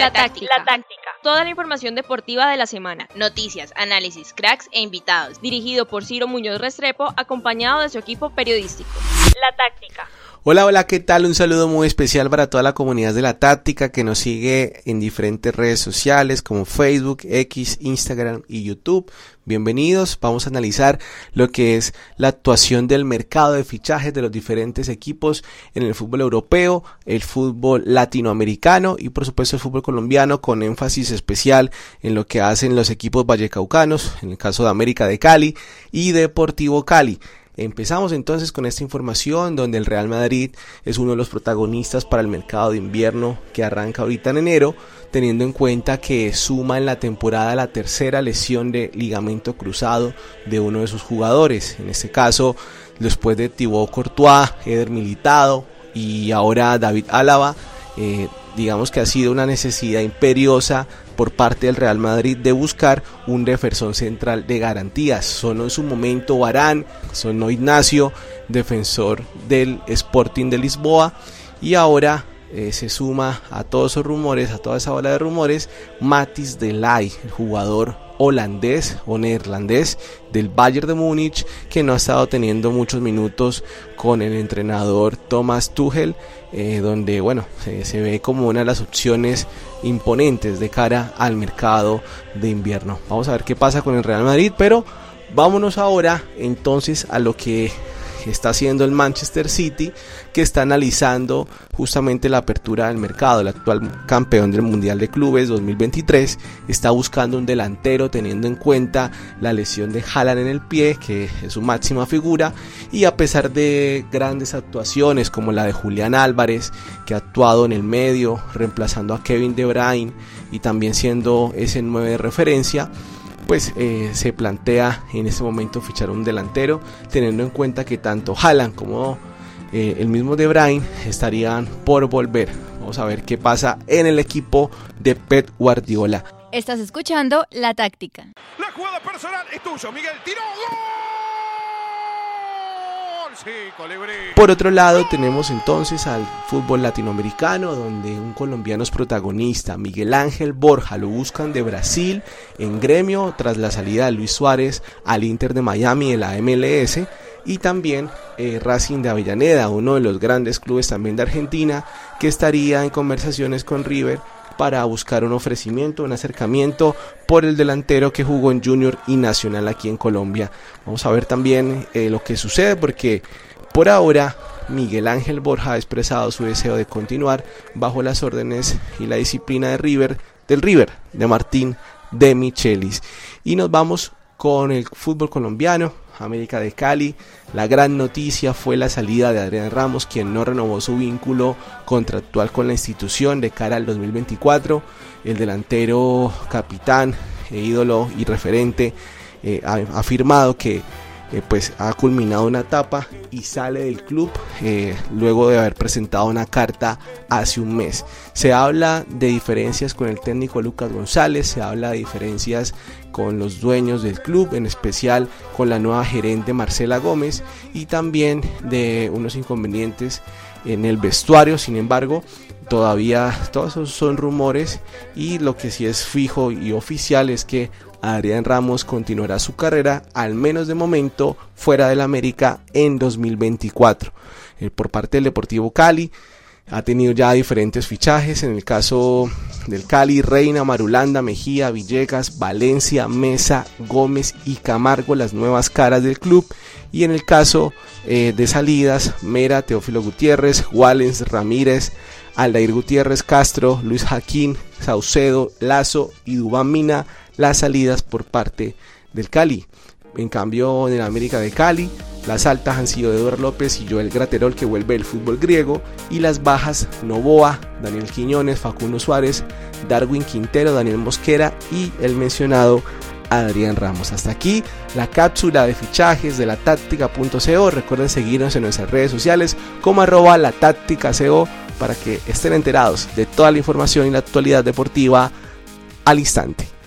La táctica. La táctica. Toda la información deportiva de la semana. Noticias, análisis, cracks e invitados. Dirigido por Ciro Muñoz Restrepo, acompañado de su equipo periodístico. La táctica. Hola, hola, ¿qué tal? Un saludo muy especial para toda la comunidad de la táctica que nos sigue en diferentes redes sociales como Facebook, X, Instagram y YouTube. Bienvenidos, vamos a analizar lo que es la actuación del mercado de fichajes de los diferentes equipos en el fútbol europeo, el fútbol latinoamericano y por supuesto el fútbol colombiano con énfasis especial en lo que hacen los equipos vallecaucanos, en el caso de América de Cali y Deportivo Cali. Empezamos entonces con esta información donde el Real Madrid es uno de los protagonistas para el mercado de invierno que arranca ahorita en enero, teniendo en cuenta que suma en la temporada la tercera lesión de ligamento cruzado de uno de sus jugadores. En este caso, después de Thibaut Courtois, Eder Militado y ahora David Álava, eh, digamos que ha sido una necesidad imperiosa por parte del Real Madrid de buscar un defensor central de garantías. Sonó en su momento Barán, sonó Ignacio, defensor del Sporting de Lisboa, y ahora eh, se suma a todos esos rumores, a toda esa ola de rumores, Matis Delay, el jugador holandés o neerlandés del Bayern de Múnich que no ha estado teniendo muchos minutos con el entrenador Thomas Tuchel eh, donde bueno se, ve como una de las opciones imponentes de cara al mercado de invierno. Vamos a ver qué pasa con el Real Madrid pero vámonos ahora entonces a lo que está haciendo el Manchester City, que está analizando justamente la apertura del mercado. El actual campeón del Mundial de Clubes 2023 está buscando un delantero teniendo en cuenta la lesión de Haaland en el pie, que es su máxima figura, y a pesar de grandes actuaciones como la de Julián Álvarez, que ha actuado en el medio, reemplazando a Kevin De Bruyne y también siendo ese 9 de referencia, pues eh, se plantea en este momento fichar un delantero, teniendo en cuenta que tanto Haaland como eh, el mismo De Bruyne estarían por volver. Vamos a ver qué pasa en el equipo de Pep Guardiola. Estás escuchando La Táctica. La jugada personal es tuyo, Miguel. Tiró. Por otro lado, tenemos entonces al fútbol latinoamericano, donde un colombiano es protagonista. Miguel Ángel Borja lo buscan de Brasil en gremio tras la salida de Luis Suárez al Inter de Miami en la MLS. Y también eh, Racing de Avellaneda, uno de los grandes clubes también de Argentina, que estaría en conversaciones con River para buscar un ofrecimiento, un acercamiento por el delantero que jugó en Junior y Nacional aquí en Colombia. Vamos a ver también eh, lo que sucede porque por ahora Miguel Ángel Borja ha expresado su deseo de continuar bajo las órdenes y la disciplina de River, del River, de Martín de Michelis. Y nos vamos con el fútbol colombiano. América de Cali. La gran noticia fue la salida de Adrián Ramos, quien no renovó su vínculo contractual con la institución de cara al 2024. El delantero capitán, e ídolo y referente eh, ha afirmado que eh, pues ha culminado una etapa y sale del club eh, luego de haber presentado una carta hace un mes. Se habla de diferencias con el técnico Lucas González, se habla de diferencias con los dueños del club, en especial con la nueva gerente Marcela Gómez y también de unos inconvenientes en el vestuario. Sin embargo, todavía todos esos son rumores y lo que sí es fijo y oficial es que Adrián Ramos continuará su carrera, al menos de momento, fuera del América en 2024. Eh, por parte del Deportivo Cali, ha tenido ya diferentes fichajes. En el caso del Cali, Reina, Marulanda, Mejía, Villegas, Valencia, Mesa, Gómez y Camargo, las nuevas caras del club. Y en el caso eh, de salidas, Mera, Teófilo Gutiérrez, Wallens, Ramírez, Aldair Gutiérrez, Castro, Luis Jaquín, Saucedo, Lazo y Dubán Mina las salidas por parte del Cali. En cambio, en el América de Cali, las altas han sido Eduardo López y Joel Graterol, que vuelve el fútbol griego, y las bajas Novoa, Daniel Quiñones, Facundo Suárez, Darwin Quintero, Daniel Mosquera y el mencionado Adrián Ramos. Hasta aquí la cápsula de fichajes de la táctica.co. Recuerden seguirnos en nuestras redes sociales como arroba la táctica.co para que estén enterados de toda la información y la actualidad deportiva al instante.